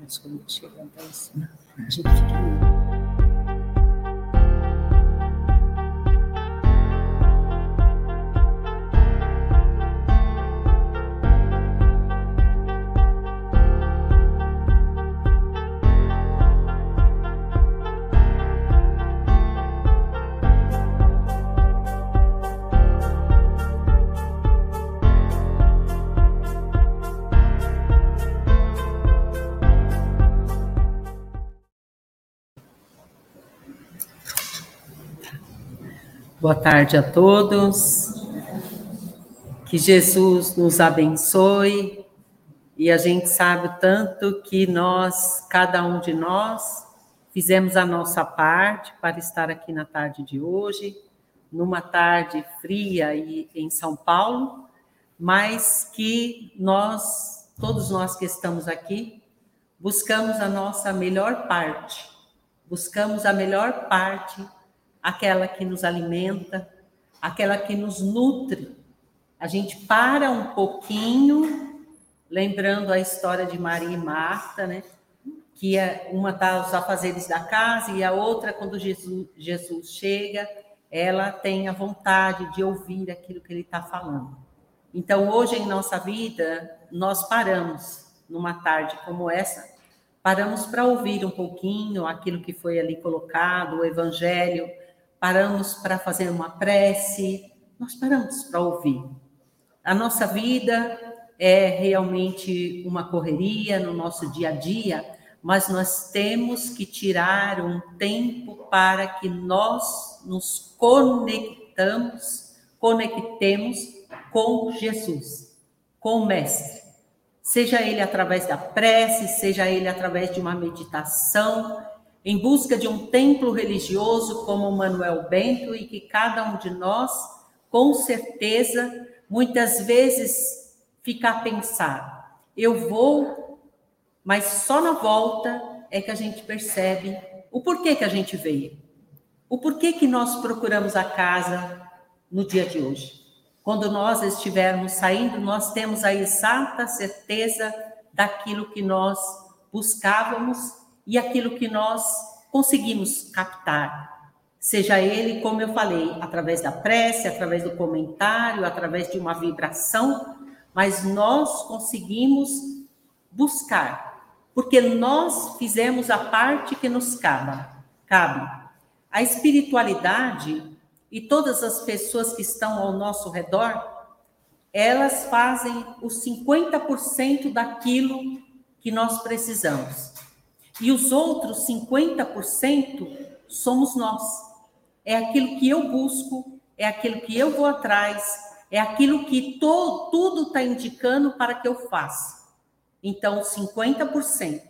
Mas quando chega até assim, a gente fica. Boa tarde a todos. Que Jesus nos abençoe. E a gente sabe tanto que nós, cada um de nós, fizemos a nossa parte para estar aqui na tarde de hoje, numa tarde fria aí em São Paulo, mas que nós, todos nós que estamos aqui, buscamos a nossa melhor parte, buscamos a melhor parte aquela que nos alimenta, aquela que nos nutre. A gente para um pouquinho, lembrando a história de Maria e Marta, né? Que é, uma está os afazeres da casa e a outra, quando Jesus, Jesus chega, ela tem a vontade de ouvir aquilo que ele está falando. Então, hoje em nossa vida, nós paramos numa tarde como essa, paramos para ouvir um pouquinho aquilo que foi ali colocado, o evangelho, paramos para fazer uma prece, nós paramos para ouvir. A nossa vida é realmente uma correria no nosso dia a dia, mas nós temos que tirar um tempo para que nós nos conectamos, conectemos com Jesus, com o Mestre. Seja ele através da prece, seja ele através de uma meditação, em busca de um templo religioso como Manuel Bento e que cada um de nós, com certeza, muitas vezes fica a pensar: eu vou, mas só na volta é que a gente percebe o porquê que a gente veio, o porquê que nós procuramos a casa no dia de hoje. Quando nós estivermos saindo, nós temos a exata certeza daquilo que nós buscávamos e aquilo que nós conseguimos captar. Seja ele, como eu falei, através da prece, através do comentário, através de uma vibração, mas nós conseguimos buscar, porque nós fizemos a parte que nos cabe. cabe. A espiritualidade e todas as pessoas que estão ao nosso redor, elas fazem os 50% daquilo que nós precisamos. E os outros 50% somos nós. É aquilo que eu busco, é aquilo que eu vou atrás, é aquilo que to, tudo está indicando para que eu faça. Então, 50%.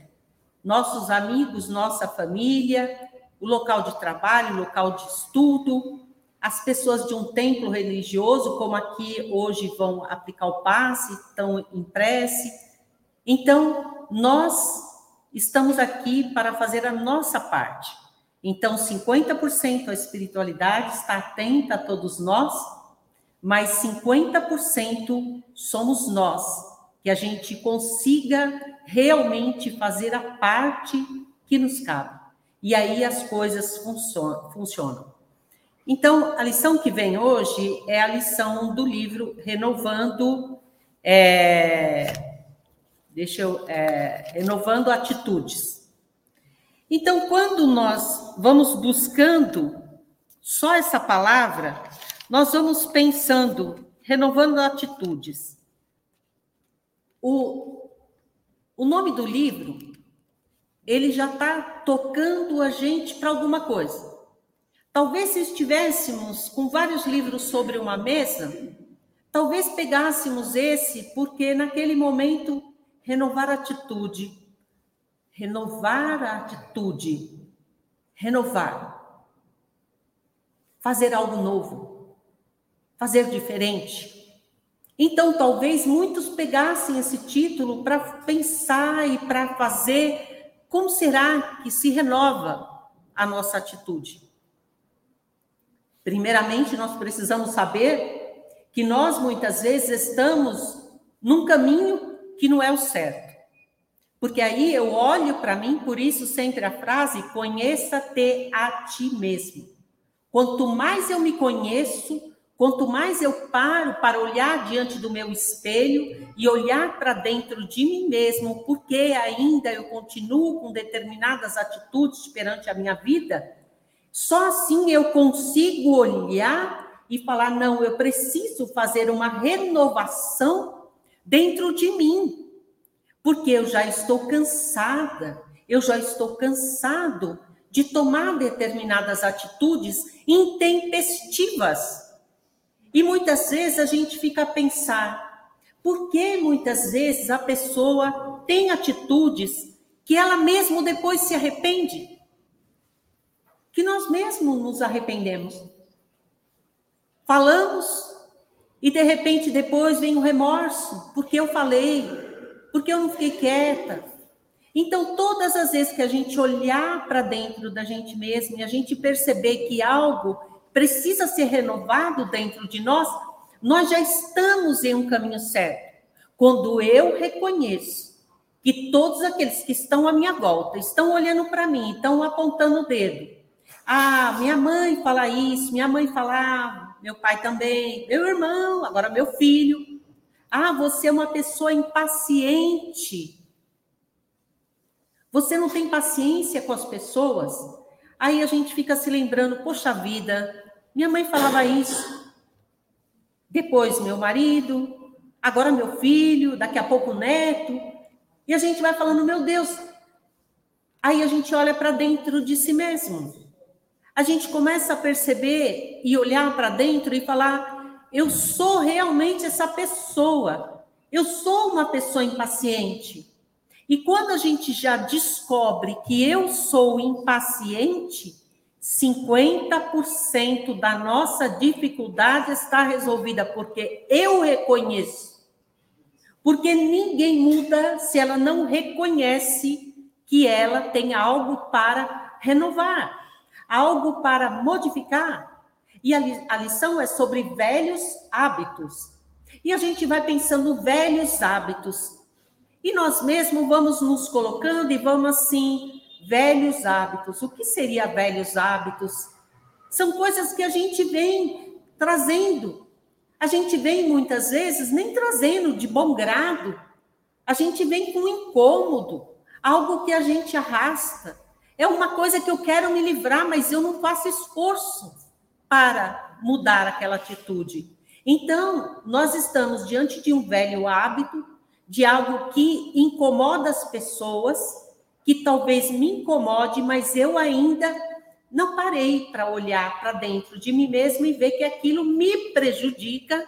Nossos amigos, nossa família, o local de trabalho, o local de estudo, as pessoas de um templo religioso, como aqui hoje vão aplicar o passe, estão em prece. Então, nós estamos aqui para fazer a nossa parte. Então, 50% a espiritualidade está atenta a todos nós, mas 50% somos nós, que a gente consiga realmente fazer a parte que nos cabe. E aí as coisas funcionam. Então, a lição que vem hoje é a lição do livro Renovando é, deixa eu, é, renovando atitudes. Então, quando nós vamos buscando só essa palavra, nós vamos pensando, renovando atitudes. O, o nome do livro, ele já está tocando a gente para alguma coisa. Talvez se estivéssemos com vários livros sobre uma mesa, talvez pegássemos esse, porque naquele momento renovar a atitude, renovar a atitude, renovar, fazer algo novo, fazer diferente. Então, talvez muitos pegassem esse título para pensar e para fazer. Como será que se renova a nossa atitude. Primeiramente, nós precisamos saber que nós muitas vezes estamos num caminho que não é o certo. Porque aí eu olho para mim, por isso sempre a frase: conheça-te a ti mesmo. Quanto mais eu me conheço, quanto mais eu paro para olhar diante do meu espelho e olhar para dentro de mim mesmo, porque ainda eu continuo com determinadas atitudes perante a minha vida, só assim eu consigo olhar e falar: não, eu preciso fazer uma renovação dentro de mim porque eu já estou cansada, eu já estou cansado de tomar determinadas atitudes intempestivas. E muitas vezes a gente fica a pensar, por que muitas vezes a pessoa tem atitudes que ela mesmo depois se arrepende? Que nós mesmos nos arrependemos. Falamos e de repente depois vem o remorso, porque eu falei, porque eu não fiquei quieta. Então, todas as vezes que a gente olhar para dentro da gente mesmo e a gente perceber que algo precisa ser renovado dentro de nós, nós já estamos em um caminho certo. Quando eu reconheço que todos aqueles que estão à minha volta estão olhando para mim, estão apontando o dedo. Ah, minha mãe fala isso, minha mãe falava, meu pai também, meu irmão, agora meu filho. Ah, você é uma pessoa impaciente. Você não tem paciência com as pessoas? Aí a gente fica se lembrando, poxa vida, minha mãe falava isso. Depois meu marido, agora meu filho, daqui a pouco o neto. E a gente vai falando, meu Deus. Aí a gente olha para dentro de si mesmo. A gente começa a perceber e olhar para dentro e falar: eu sou realmente essa pessoa. Eu sou uma pessoa impaciente. E quando a gente já descobre que eu sou impaciente, 50% da nossa dificuldade está resolvida porque eu reconheço. Porque ninguém muda se ela não reconhece que ela tem algo para renovar, algo para modificar. E a, lição é sobre velhos hábitos. E a gente vai pensando velhos hábitos. E nós mesmos vamos nos colocando e vamos assim, velhos hábitos. O que seria velhos hábitos? São coisas que a gente vem trazendo. A gente vem muitas vezes nem trazendo de bom grado. A gente vem com incômodo, algo que a gente arrasta. É uma coisa que eu quero me livrar, mas eu não faço esforço para mudar aquela atitude. Então, nós estamos diante de um velho hábito, de algo que incomoda as pessoas, que talvez me incomode, mas eu ainda não parei para olhar para dentro de mim mesmo e ver que aquilo me prejudica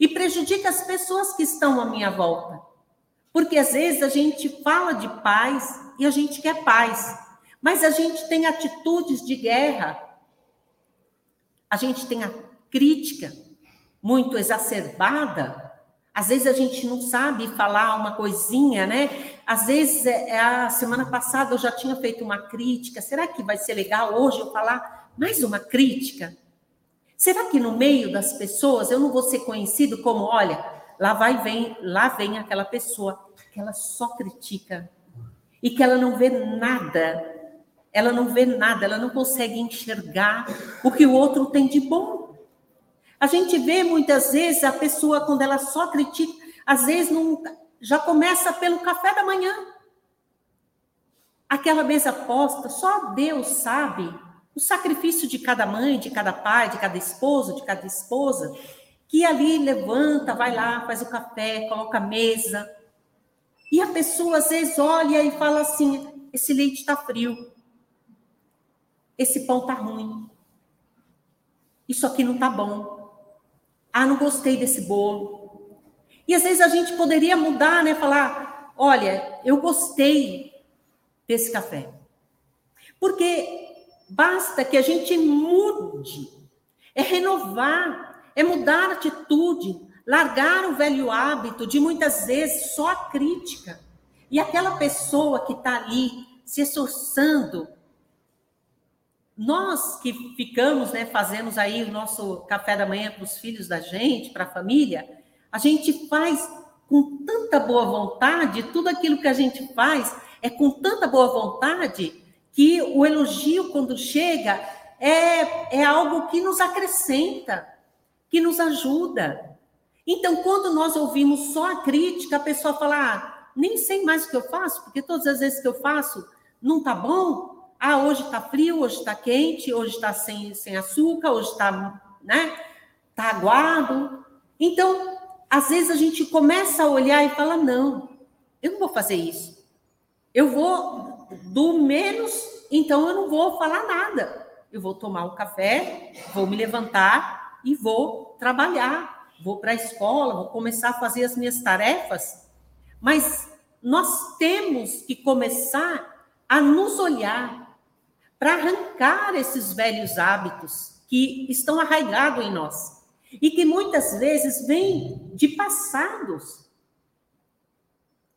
e prejudica as pessoas que estão à minha volta. Porque às vezes a gente fala de paz e a gente quer paz, mas a gente tem atitudes de guerra a gente tem a crítica muito exacerbada. Às vezes a gente não sabe falar uma coisinha, né? Às vezes, é, é, a semana passada eu já tinha feito uma crítica. Será que vai ser legal hoje eu falar mais uma crítica? Será que no meio das pessoas eu não vou ser conhecido como, olha, lá vai vem, lá vem aquela pessoa que ela só critica e que ela não vê nada ela não vê nada, ela não consegue enxergar o que o outro tem de bom. A gente vê muitas vezes a pessoa, quando ela só critica, às vezes não, já começa pelo café da manhã. Aquela mesa posta, só Deus sabe o sacrifício de cada mãe, de cada pai, de cada esposo, de cada esposa, que ali levanta, vai lá, faz o café, coloca a mesa. E a pessoa às vezes olha e fala assim: esse leite está frio esse pão tá ruim. Isso aqui não tá bom. Ah, não gostei desse bolo. E às vezes a gente poderia mudar, né? Falar, olha, eu gostei desse café. Porque basta que a gente mude, é renovar, é mudar a atitude, largar o velho hábito de muitas vezes só a crítica. E aquela pessoa que está ali se esforçando nós que ficamos, né, fazemos aí o nosso café da manhã para os filhos da gente, para a família, a gente faz com tanta boa vontade, tudo aquilo que a gente faz é com tanta boa vontade que o elogio, quando chega, é, é algo que nos acrescenta, que nos ajuda. Então, quando nós ouvimos só a crítica, a pessoa fala: ah, nem sei mais o que eu faço, porque todas as vezes que eu faço não tá bom. Ah, hoje está frio, hoje está quente, hoje está sem, sem açúcar, hoje está né, tá aguado. Então, às vezes a gente começa a olhar e fala: não, eu não vou fazer isso. Eu vou do menos, então eu não vou falar nada. Eu vou tomar um café, vou me levantar e vou trabalhar. Vou para a escola, vou começar a fazer as minhas tarefas. Mas nós temos que começar a nos olhar para arrancar esses velhos hábitos que estão arraigados em nós e que muitas vezes vêm de passados.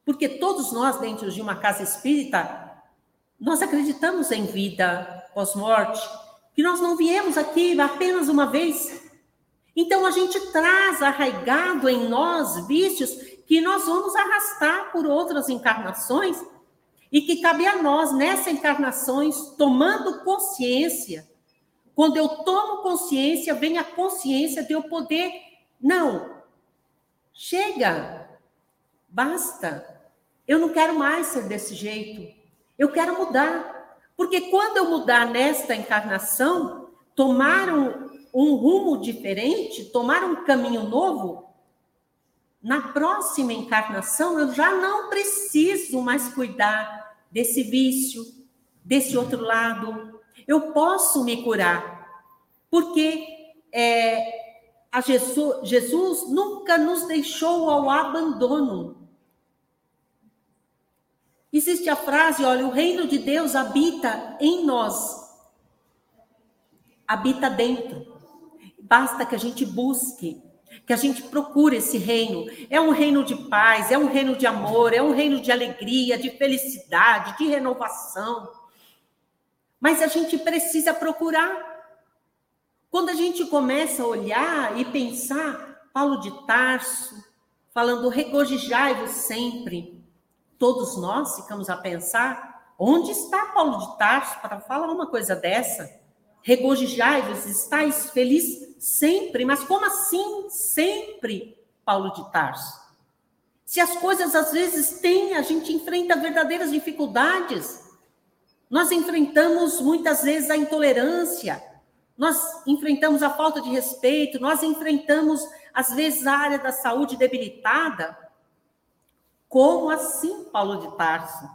Porque todos nós, dentro de uma casa espírita, nós acreditamos em vida pós-morte, que nós não viemos aqui apenas uma vez. Então a gente traz arraigado em nós vícios que nós vamos arrastar por outras encarnações e que cabe a nós, nessas encarnações, tomando consciência quando eu tomo consciência, vem a consciência de eu poder. Não, chega, basta. Eu não quero mais ser desse jeito. Eu quero mudar. Porque quando eu mudar nesta encarnação, tomar um, um rumo diferente, tomar um caminho novo, na próxima encarnação eu já não preciso mais cuidar desse vício, desse outro lado, eu posso me curar, porque é, a Jesus, Jesus nunca nos deixou ao abandono. Existe a frase, olha, o reino de Deus habita em nós, habita dentro. Basta que a gente busque, que a gente procure esse reino. É um reino de paz, é um reino de amor, é um reino de alegria, de felicidade, de renovação. Mas a gente precisa procurar. Quando a gente começa a olhar e pensar, Paulo de Tarso, falando regozijai-vos sempre, todos nós ficamos a pensar, onde está Paulo de Tarso para falar uma coisa dessa? Regozijai-vos, estáis felizes sempre, mas como assim sempre, Paulo de Tarso? Se as coisas às vezes têm, a gente enfrenta verdadeiras dificuldades. Nós enfrentamos muitas vezes a intolerância, nós enfrentamos a falta de respeito, nós enfrentamos, às vezes, a área da saúde debilitada. Como assim, Paulo de Tarso?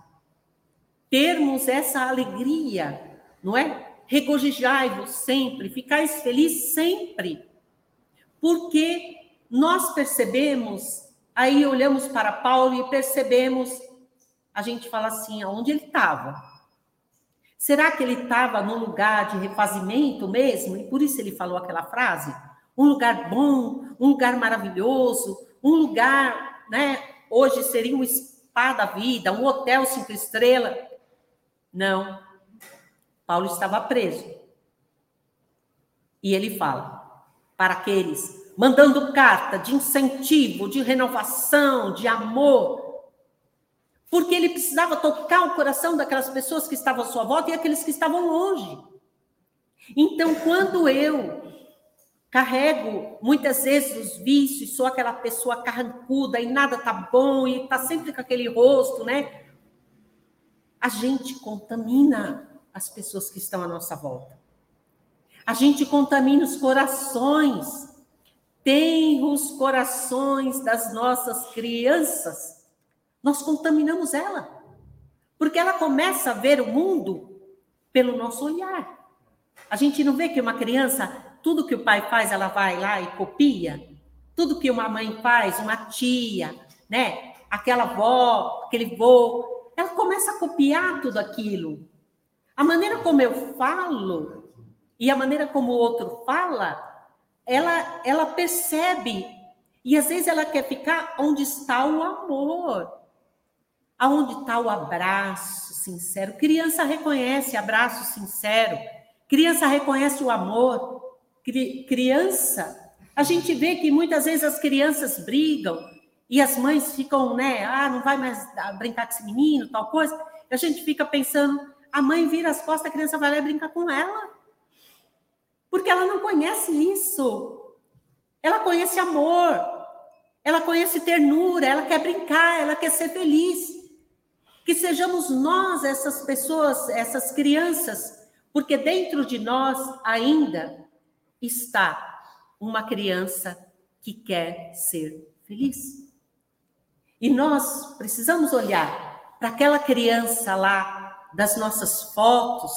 Termos essa alegria, não é? Regozijai-vos sempre, ficais felizes sempre. Porque nós percebemos, aí olhamos para Paulo e percebemos, a gente fala assim, aonde ele estava? Será que ele estava num lugar de refazimento mesmo? E por isso ele falou aquela frase? Um lugar bom, um lugar maravilhoso, um lugar, né? Hoje seria um spa da vida, um hotel cinco estrelas. Não. Paulo estava preso. E ele fala para aqueles, mandando carta de incentivo, de renovação, de amor, porque ele precisava tocar o coração daquelas pessoas que estavam à sua volta e aqueles que estavam longe. Então, quando eu carrego muitas vezes os vícios, sou aquela pessoa carrancuda e nada tá bom e tá sempre com aquele rosto, né? A gente contamina as pessoas que estão à nossa volta. A gente contamina os corações. Tem os corações das nossas crianças nós contaminamos ela. Porque ela começa a ver o mundo pelo nosso olhar. A gente não vê que uma criança, tudo que o pai faz, ela vai lá e copia. Tudo que uma mãe faz, uma tia, né? Aquela avó, aquele vô, ela começa a copiar tudo aquilo. A maneira como eu falo e a maneira como o outro fala, ela ela percebe e às vezes ela quer ficar onde está o amor. Aonde está o abraço sincero? Criança reconhece abraço sincero. Criança reconhece o amor. Cri criança, a gente vê que muitas vezes as crianças brigam e as mães ficam, né, ah, não vai mais brincar com esse menino, tal coisa, e a gente fica pensando, a mãe vira as costas, a criança vai lá e brinca com ela. Porque ela não conhece isso. Ela conhece amor, ela conhece ternura, ela quer brincar, ela quer ser feliz. Que sejamos nós essas pessoas, essas crianças, porque dentro de nós ainda está uma criança que quer ser feliz. E nós precisamos olhar para aquela criança lá das nossas fotos,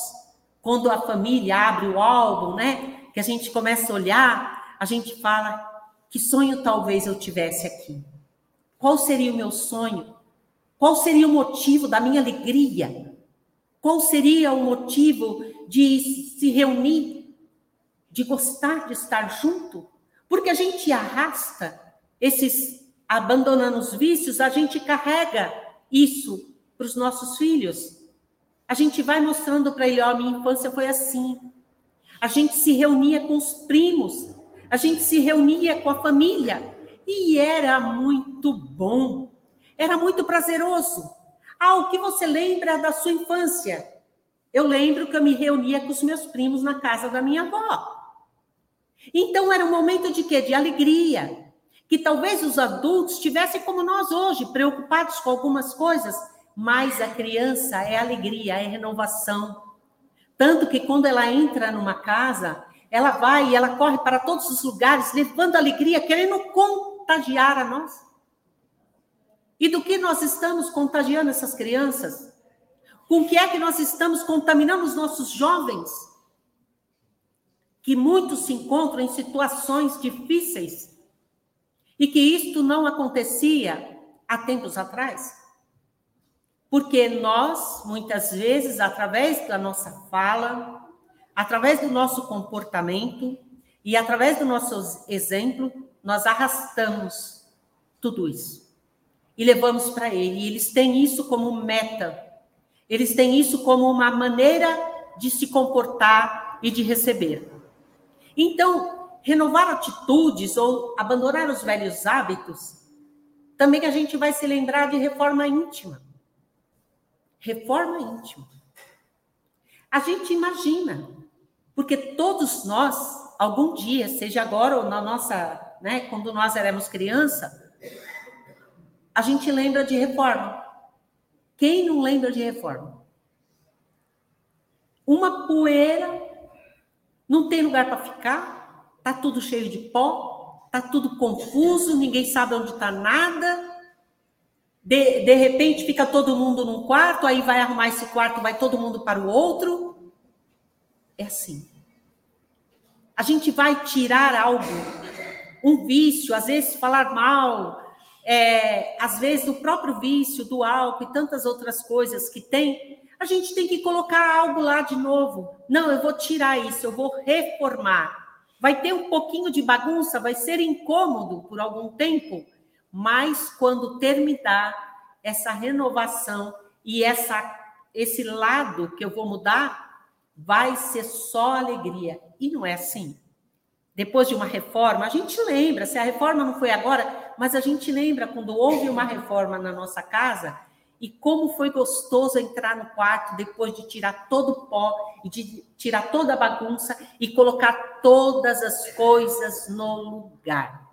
quando a família abre o álbum, né? Que a gente começa a olhar, a gente fala: que sonho talvez eu tivesse aqui? Qual seria o meu sonho? Qual seria o motivo da minha alegria? Qual seria o motivo de se reunir, de gostar de estar junto? Porque a gente arrasta esses abandonando os vícios, a gente carrega isso para os nossos filhos. A gente vai mostrando para ele, ó, oh, minha infância foi assim. A gente se reunia com os primos, a gente se reunia com a família e era muito bom. Era muito prazeroso. Ah, o que você lembra da sua infância? Eu lembro que eu me reunia com os meus primos na casa da minha avó. Então era um momento de quê? De alegria, que talvez os adultos estivessem como nós hoje, preocupados com algumas coisas, mas a criança é alegria, é renovação. Tanto que quando ela entra numa casa, ela vai e ela corre para todos os lugares, levando alegria, querendo contagiar a nós. E do que nós estamos contagiando essas crianças? Com que é que nós estamos contaminando os nossos jovens? Que muitos se encontram em situações difíceis e que isto não acontecia há tempos atrás. Porque nós, muitas vezes, através da nossa fala, através do nosso comportamento e através do nosso exemplo, nós arrastamos tudo isso e levamos para ele. E eles têm isso como meta, eles têm isso como uma maneira de se comportar e de receber. Então, renovar atitudes ou abandonar os velhos hábitos, também a gente vai se lembrar de reforma íntima. Reforma íntima. A gente imagina, porque todos nós, algum dia, seja agora ou na nossa, né, quando nós éramos criança, a gente lembra de reforma. Quem não lembra de reforma? Uma poeira, não tem lugar para ficar, Tá tudo cheio de pó, tá tudo confuso, ninguém sabe onde está nada. De, de repente fica todo mundo num quarto, aí vai arrumar esse quarto, vai todo mundo para o outro. É assim. A gente vai tirar algo, um vício, às vezes falar mal, é, às vezes o próprio vício do álcool e tantas outras coisas que tem, a gente tem que colocar algo lá de novo. Não, eu vou tirar isso, eu vou reformar. Vai ter um pouquinho de bagunça, vai ser incômodo por algum tempo, mas quando terminar essa renovação e essa esse lado que eu vou mudar, vai ser só alegria. E não é assim. Depois de uma reforma, a gente lembra, se a reforma não foi agora, mas a gente lembra quando houve uma reforma na nossa casa, e como foi gostoso entrar no quarto depois de tirar todo o pó e de tirar toda a bagunça e colocar todas as coisas no lugar.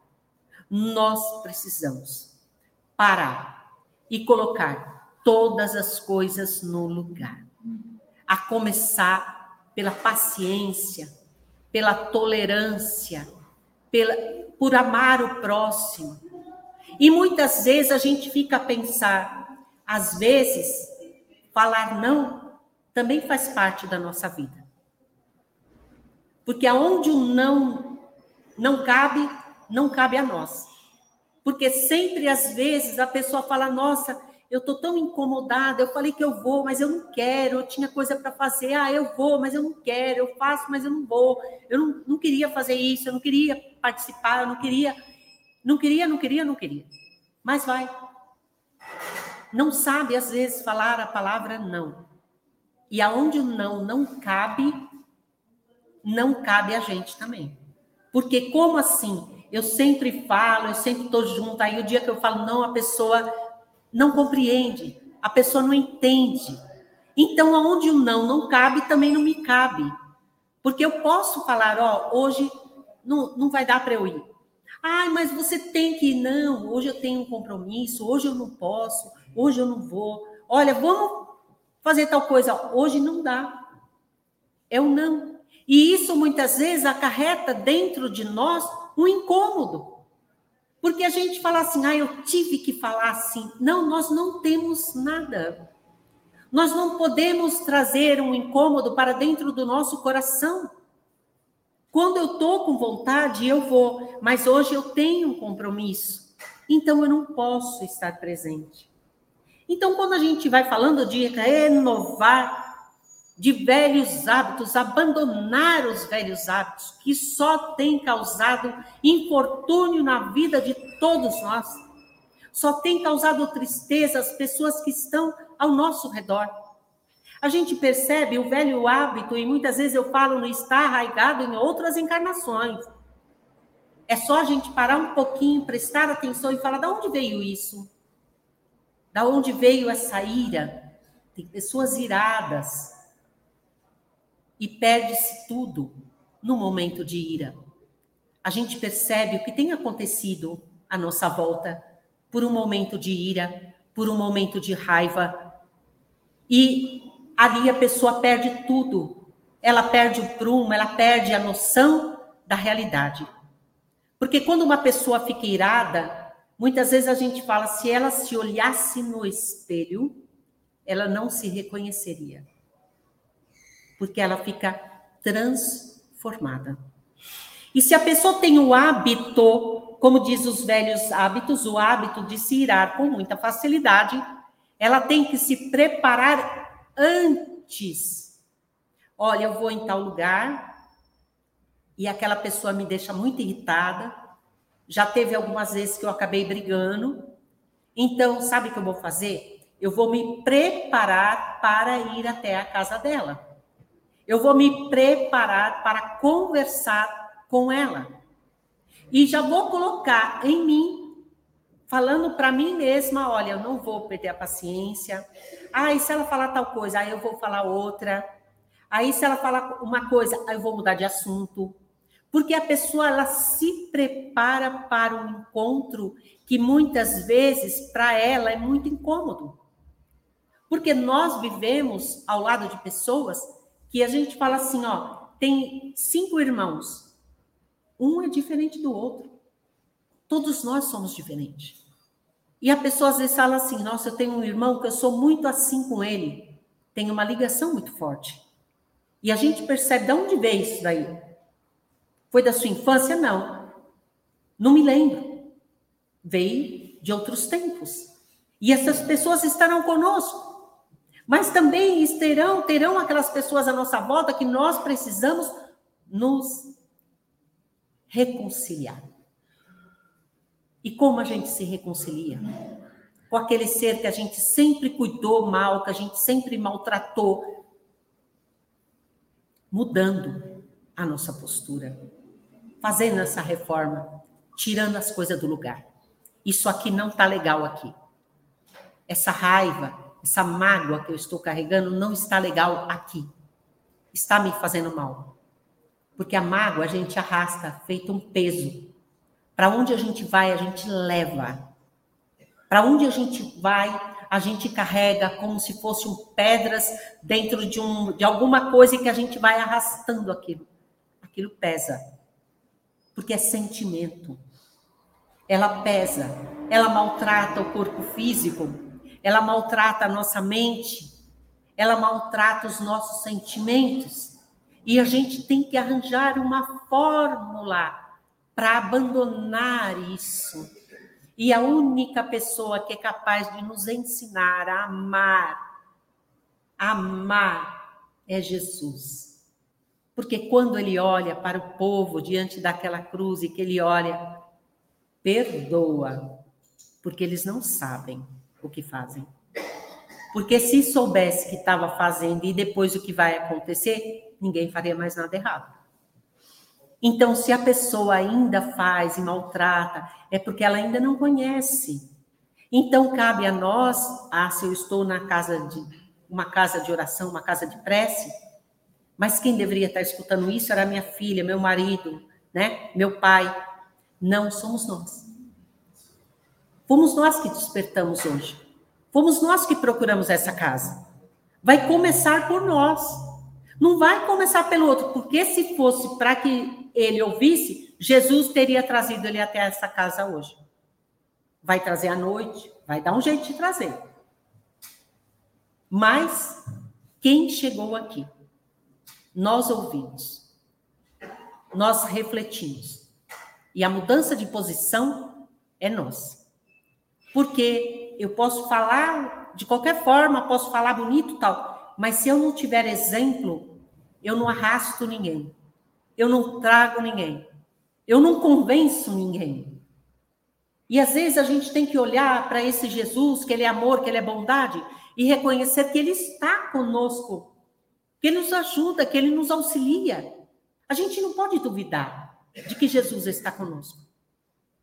Nós precisamos parar e colocar todas as coisas no lugar. A começar pela paciência, pela tolerância, pela, por amar o próximo. E muitas vezes a gente fica a pensar, às vezes, falar não também faz parte da nossa vida. Porque aonde o não não cabe, não cabe a nós. Porque sempre, às vezes, a pessoa fala: Nossa, eu estou tão incomodada, eu falei que eu vou, mas eu não quero, eu tinha coisa para fazer, ah, eu vou, mas eu não quero, eu faço, mas eu não vou, eu não, não queria fazer isso, eu não queria participar, eu não queria, não queria, não queria, não queria. Mas vai não sabe, às vezes, falar a palavra não. E aonde o não não cabe, não cabe a gente também. Porque como assim? Eu sempre falo, eu sempre estou junto. Aí o dia que eu falo não, a pessoa não compreende, a pessoa não entende. Então, aonde o não não cabe, também não me cabe. Porque eu posso falar, ó, hoje não, não vai dar para eu ir. Ai, mas você tem que ir. Não, hoje eu tenho um compromisso, hoje eu não posso, hoje eu não vou. Olha, vamos fazer tal coisa. Hoje não dá. É o não. E isso muitas vezes acarreta dentro de nós um incômodo. Porque a gente fala assim, ah, eu tive que falar assim. Não, nós não temos nada. Nós não podemos trazer um incômodo para dentro do nosso coração. Quando eu estou com vontade, eu vou, mas hoje eu tenho um compromisso, então eu não posso estar presente. Então, quando a gente vai falando de renovar de velhos hábitos, abandonar os velhos hábitos que só têm causado infortúnio na vida de todos nós, só tem causado tristeza às pessoas que estão ao nosso redor. A gente percebe o velho hábito, e muitas vezes eu falo, não está arraigado em outras encarnações. É só a gente parar um pouquinho, prestar atenção e falar: de onde veio isso? Da onde veio essa ira? Tem pessoas iradas. E perde-se tudo no momento de ira. A gente percebe o que tem acontecido à nossa volta por um momento de ira, por um momento de raiva. E ali a pessoa perde tudo. Ela perde o prumo, ela perde a noção da realidade. Porque quando uma pessoa fica irada, muitas vezes a gente fala, se ela se olhasse no espelho, ela não se reconheceria. Porque ela fica transformada. E se a pessoa tem o hábito, como diz os velhos hábitos, o hábito de se irar com muita facilidade, ela tem que se preparar antes. Olha, eu vou em tal lugar e aquela pessoa me deixa muito irritada. Já teve algumas vezes que eu acabei brigando. Então, sabe o que eu vou fazer? Eu vou me preparar para ir até a casa dela. Eu vou me preparar para conversar com ela. E já vou colocar em mim falando para mim mesma, olha, eu não vou perder a paciência. Ah, e se ela falar tal coisa, aí eu vou falar outra. Aí se ela falar uma coisa, aí eu vou mudar de assunto. Porque a pessoa ela se prepara para um encontro que muitas vezes para ela é muito incômodo. Porque nós vivemos ao lado de pessoas que a gente fala assim, ó, tem cinco irmãos. Um é diferente do outro. Todos nós somos diferentes. E a pessoa às vezes fala assim: Nossa, eu tenho um irmão que eu sou muito assim com ele. Tem uma ligação muito forte. E a gente percebe de onde veio isso daí. Foi da sua infância? Não. Não me lembro. Veio de outros tempos. E essas pessoas estarão conosco. Mas também terão, terão aquelas pessoas à nossa volta que nós precisamos nos reconciliar. E como a gente se reconcilia? Com aquele ser que a gente sempre cuidou mal, que a gente sempre maltratou, mudando a nossa postura, fazendo essa reforma, tirando as coisas do lugar. Isso aqui não está legal aqui. Essa raiva, essa mágoa que eu estou carregando não está legal aqui. Está me fazendo mal. Porque a mágoa a gente arrasta feito um peso para onde a gente vai, a gente leva. Para onde a gente vai, a gente carrega como se fossem pedras dentro de, um, de alguma coisa que a gente vai arrastando aquilo. Aquilo pesa. Porque é sentimento. Ela pesa. Ela maltrata o corpo físico. Ela maltrata a nossa mente. Ela maltrata os nossos sentimentos. E a gente tem que arranjar uma fórmula para abandonar isso. E a única pessoa que é capaz de nos ensinar a amar, amar, é Jesus. Porque quando ele olha para o povo diante daquela cruz e que ele olha, perdoa, porque eles não sabem o que fazem. Porque se soubesse que estava fazendo e depois o que vai acontecer, ninguém faria mais nada errado. Então, se a pessoa ainda faz e maltrata, é porque ela ainda não conhece. Então, cabe a nós, ah, se eu estou na casa de uma casa de oração, uma casa de prece, mas quem deveria estar escutando isso era minha filha, meu marido, né? Meu pai. Não somos nós. Fomos nós que despertamos hoje. Fomos nós que procuramos essa casa. Vai começar por nós. Não vai começar pelo outro, porque se fosse para que ele ouvisse, Jesus teria trazido ele até essa casa hoje. Vai trazer à noite, vai dar um jeito de trazer. Mas quem chegou aqui? Nós ouvimos. Nós refletimos. E a mudança de posição é nossa. Porque eu posso falar de qualquer forma, posso falar bonito tal, mas se eu não tiver exemplo, eu não arrasto ninguém eu não trago ninguém. Eu não convenço ninguém. E às vezes a gente tem que olhar para esse Jesus, que ele é amor, que ele é bondade, e reconhecer que ele está conosco, que ele nos ajuda, que ele nos auxilia. A gente não pode duvidar de que Jesus está conosco.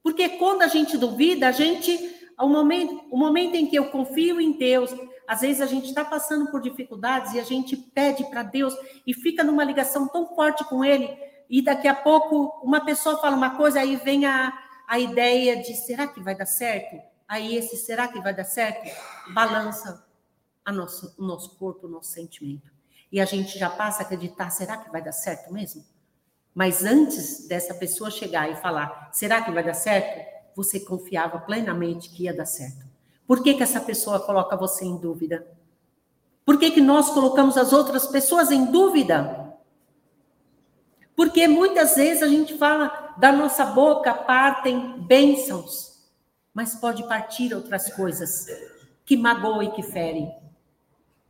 Porque quando a gente duvida, a gente, o momento, o momento em que eu confio em Deus, às vezes a gente está passando por dificuldades e a gente pede para Deus e fica numa ligação tão forte com Ele, e daqui a pouco uma pessoa fala uma coisa, aí vem a, a ideia de será que vai dar certo? Aí esse será que vai dar certo? Balança a nosso, o nosso corpo, o nosso sentimento. E a gente já passa a acreditar, será que vai dar certo mesmo? Mas antes dessa pessoa chegar e falar, será que vai dar certo? Você confiava plenamente que ia dar certo. Por que, que essa pessoa coloca você em dúvida? Por que, que nós colocamos as outras pessoas em dúvida? Porque muitas vezes a gente fala da nossa boca partem bênçãos, mas pode partir outras coisas que magoam e que ferem.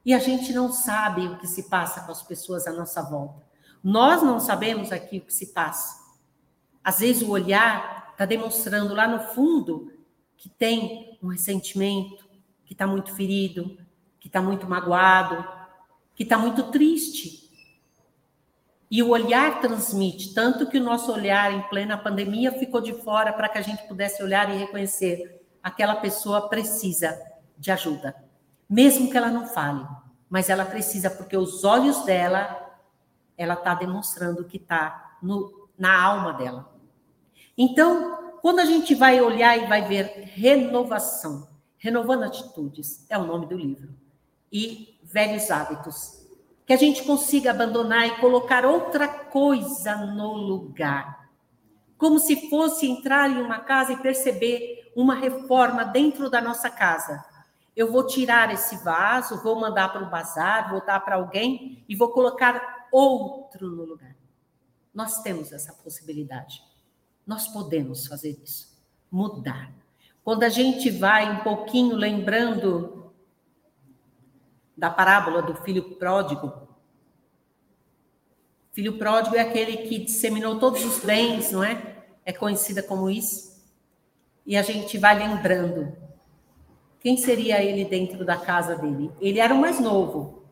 E a gente não sabe o que se passa com as pessoas à nossa volta. Nós não sabemos aqui o que se passa. Às vezes o olhar está demonstrando lá no fundo que tem um ressentimento, que está muito ferido, que está muito magoado, que está muito triste. E o olhar transmite, tanto que o nosso olhar em plena pandemia ficou de fora para que a gente pudesse olhar e reconhecer aquela pessoa precisa de ajuda, mesmo que ela não fale, mas ela precisa porque os olhos dela ela está demonstrando que está na alma dela. Então, quando a gente vai olhar e vai ver renovação, renovando atitudes, é o nome do livro, e velhos hábitos, que a gente consiga abandonar e colocar outra coisa no lugar. Como se fosse entrar em uma casa e perceber uma reforma dentro da nossa casa. Eu vou tirar esse vaso, vou mandar para o bazar, vou dar para alguém e vou colocar outro no lugar. Nós temos essa possibilidade. Nós podemos fazer isso, mudar. Quando a gente vai um pouquinho lembrando da parábola do filho pródigo, filho pródigo é aquele que disseminou todos os bens, não é? É conhecida como isso. E a gente vai lembrando. Quem seria ele dentro da casa dele? Ele era o mais novo.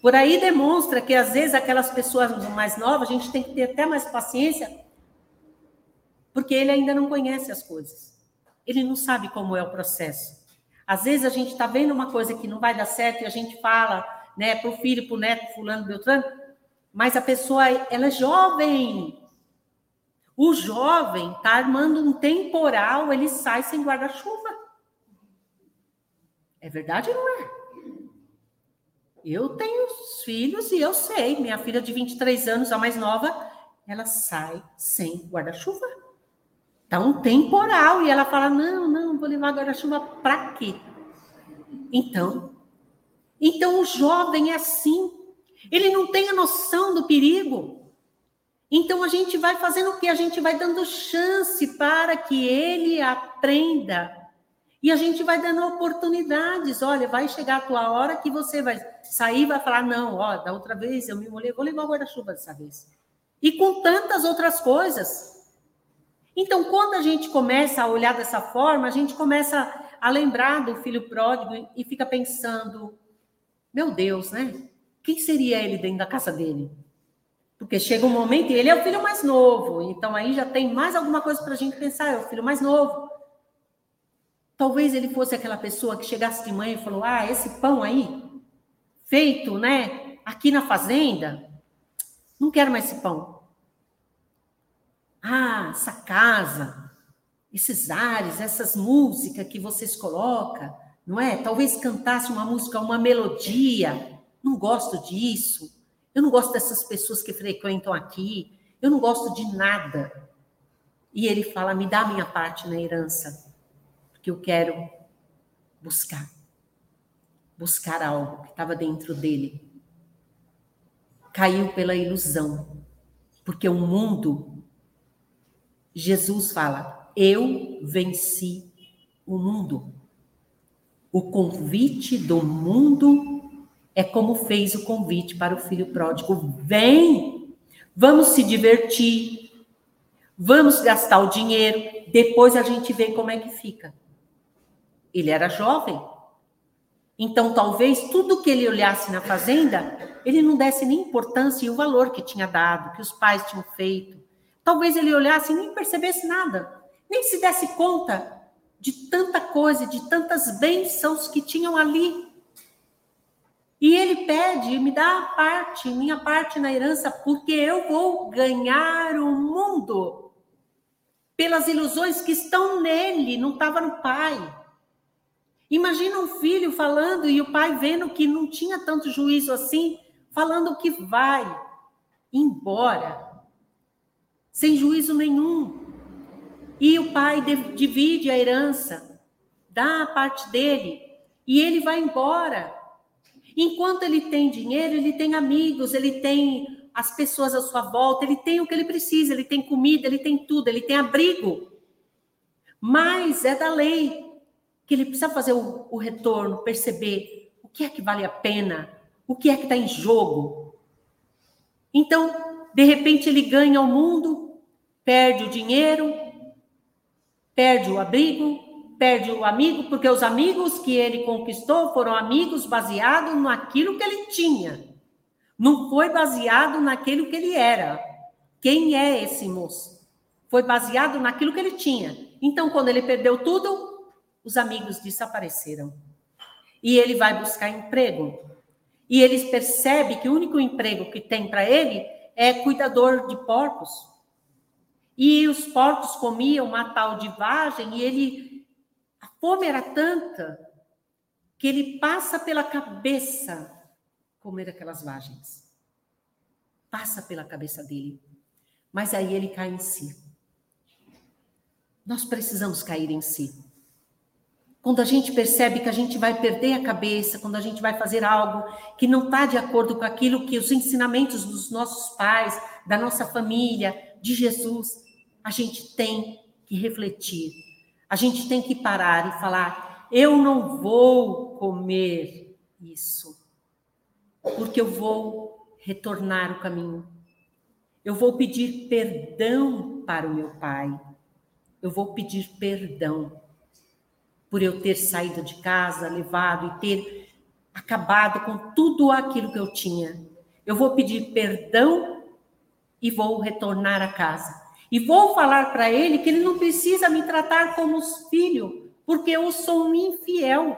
Por aí demonstra que às vezes aquelas pessoas mais novas, a gente tem que ter até mais paciência porque ele ainda não conhece as coisas. Ele não sabe como é o processo. Às vezes a gente está vendo uma coisa que não vai dar certo e a gente fala, né, para o filho, para o neto, fulano, beltrano, mas a pessoa, ela é jovem. O jovem está armando um temporal, ele sai sem guarda-chuva. É verdade ou não é? Eu tenho filhos e eu sei, minha filha de 23 anos, a mais nova, ela sai sem guarda-chuva. Está um temporal. E ela fala: não, não, vou levar guarda-chuva para quê? Então, então o jovem é assim. Ele não tem a noção do perigo. Então a gente vai fazendo o quê? A gente vai dando chance para que ele aprenda. E a gente vai dando oportunidades. Olha, vai chegar a tua hora que você vai sair vai falar: não, ó, da outra vez eu me molhei, vou levar o guarda-chuva dessa vez. E com tantas outras coisas. Então, quando a gente começa a olhar dessa forma, a gente começa a lembrar do filho pródigo e fica pensando: meu Deus, né? Quem seria ele dentro da casa dele? Porque chega um momento e ele é o filho mais novo, então aí já tem mais alguma coisa para a gente pensar, é o filho mais novo. Talvez ele fosse aquela pessoa que chegasse de manhã e falou: Ah, esse pão aí, feito, né, aqui na fazenda, não quero mais esse pão. Ah, essa casa, esses ares, essas músicas que vocês colocam, não é? Talvez cantasse uma música, uma melodia. Não gosto disso. Eu não gosto dessas pessoas que frequentam aqui. Eu não gosto de nada. E ele fala: me dá a minha parte na herança, porque eu quero buscar. Buscar algo que estava dentro dele. Caiu pela ilusão, porque o mundo, Jesus fala: eu venci o mundo. O convite do mundo é como fez o convite para o filho pródigo: vem, vamos se divertir, vamos gastar o dinheiro, depois a gente vê como é que fica. Ele era jovem, então talvez tudo que ele olhasse na fazenda, ele não desse nem importância e o valor que tinha dado, que os pais tinham feito. Talvez ele olhasse e nem percebesse nada, nem se desse conta de tanta coisa, de tantas bênçãos que tinham ali. E ele pede, me dá a parte, minha parte na herança, porque eu vou ganhar o mundo. Pelas ilusões que estão nele, não estava no pai. Imagina um filho falando e o pai vendo que não tinha tanto juízo assim, falando que vai embora, sem juízo nenhum. E o pai divide a herança, dá a parte dele, e ele vai embora. Enquanto ele tem dinheiro, ele tem amigos, ele tem as pessoas à sua volta, ele tem o que ele precisa, ele tem comida, ele tem tudo, ele tem abrigo. Mas é da lei que ele precisa fazer o, o retorno, perceber o que é que vale a pena, o que é que está em jogo. Então, de repente, ele ganha o mundo, perde o dinheiro, Perde o abrigo, perde o amigo, porque os amigos que ele conquistou foram amigos baseados naquilo que ele tinha. Não foi baseado naquilo que ele era. Quem é esse moço? Foi baseado naquilo que ele tinha. Então, quando ele perdeu tudo, os amigos desapareceram. E ele vai buscar emprego. E ele percebe que o único emprego que tem para ele é cuidador de porcos. E os porcos comiam uma tal de vagem e ele a fome era tanta que ele passa pela cabeça comer aquelas vagens. Passa pela cabeça dele. Mas aí ele cai em si. Nós precisamos cair em si. Quando a gente percebe que a gente vai perder a cabeça, quando a gente vai fazer algo que não está de acordo com aquilo que os ensinamentos dos nossos pais, da nossa família, de Jesus, a gente tem que refletir. A gente tem que parar e falar: eu não vou comer isso, porque eu vou retornar o caminho. Eu vou pedir perdão para o meu pai. Eu vou pedir perdão por eu ter saído de casa, levado e ter acabado com tudo aquilo que eu tinha. Eu vou pedir perdão e vou retornar a casa. E vou falar para ele que ele não precisa me tratar como filho, porque eu sou um infiel.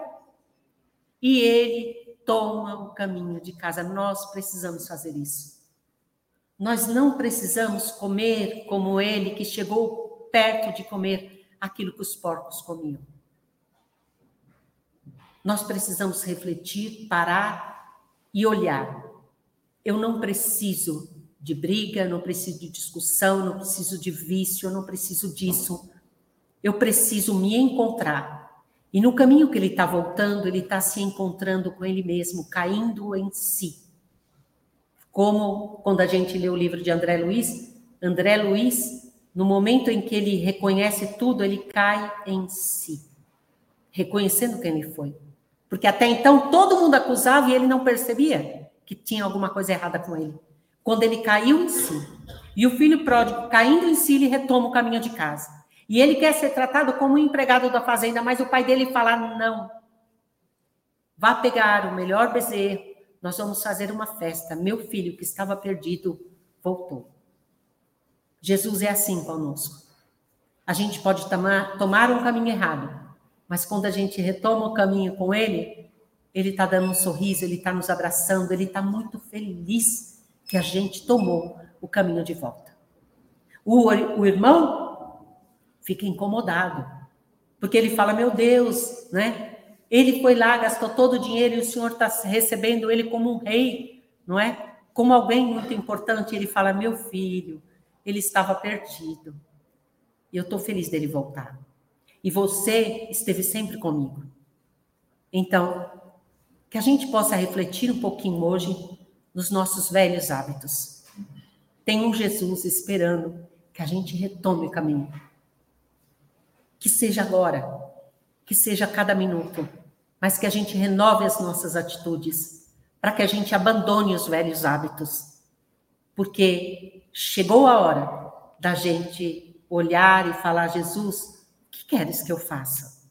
E ele toma o caminho de casa. Nós precisamos fazer isso. Nós não precisamos comer como ele, que chegou perto de comer aquilo que os porcos comiam. Nós precisamos refletir, parar e olhar. Eu não preciso de briga, não preciso de discussão, não preciso de vício, não preciso disso. Eu preciso me encontrar. E no caminho que ele está voltando, ele está se encontrando com ele mesmo, caindo em si. Como quando a gente lê o livro de André Luiz, André Luiz, no momento em que ele reconhece tudo, ele cai em si, reconhecendo quem ele foi. Porque até então todo mundo acusava e ele não percebia que tinha alguma coisa errada com ele quando ele caiu em si. E o filho pródigo, caindo em si, ele retoma o caminho de casa. E ele quer ser tratado como um empregado da fazenda, mas o pai dele fala: não. Vá pegar o melhor bezerro, nós vamos fazer uma festa. Meu filho que estava perdido voltou. Jesus é assim conosco. A gente pode tomar, tomar um caminho errado, mas quando a gente retoma o caminho com Ele, Ele está dando um sorriso, Ele está nos abraçando, Ele está muito feliz que a gente tomou o caminho de volta. O, o irmão fica incomodado, porque ele fala: Meu Deus, né? Ele foi lá, gastou todo o dinheiro e o senhor está recebendo ele como um rei, não é? Como alguém muito importante. Ele fala: Meu filho, ele estava perdido. E eu estou feliz dele voltar. E você esteve sempre comigo. Então, que a gente possa refletir um pouquinho hoje nos nossos velhos hábitos. Tem um Jesus esperando que a gente retome o caminho. Que seja agora, que seja a cada minuto, mas que a gente renove as nossas atitudes, para que a gente abandone os velhos hábitos. Porque chegou a hora da gente olhar e falar: Jesus, o que queres que eu faça?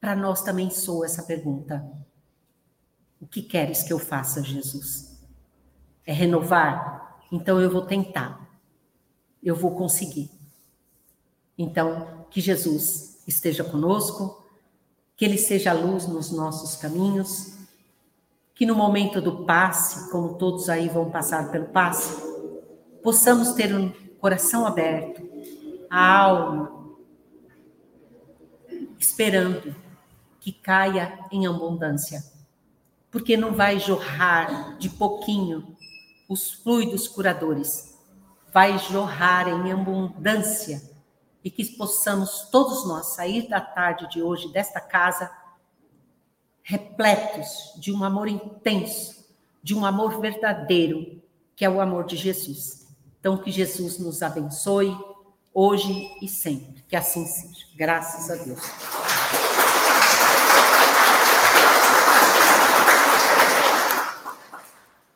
Para nós também soa essa pergunta. O que queres que eu faça, Jesus? É renovar? Então eu vou tentar eu vou conseguir. Então, que Jesus esteja conosco, que Ele seja a luz nos nossos caminhos, que no momento do passe, como todos aí vão passar pelo passe, possamos ter um coração aberto, a alma, esperando que caia em abundância, porque não vai jorrar de pouquinho os fluidos curadores vai jorrar em abundância e que possamos todos nós sair da tarde de hoje desta casa repletos de um amor intenso, de um amor verdadeiro, que é o amor de Jesus. Então, que Jesus nos abençoe hoje e sempre. Que assim seja. Graças a Deus.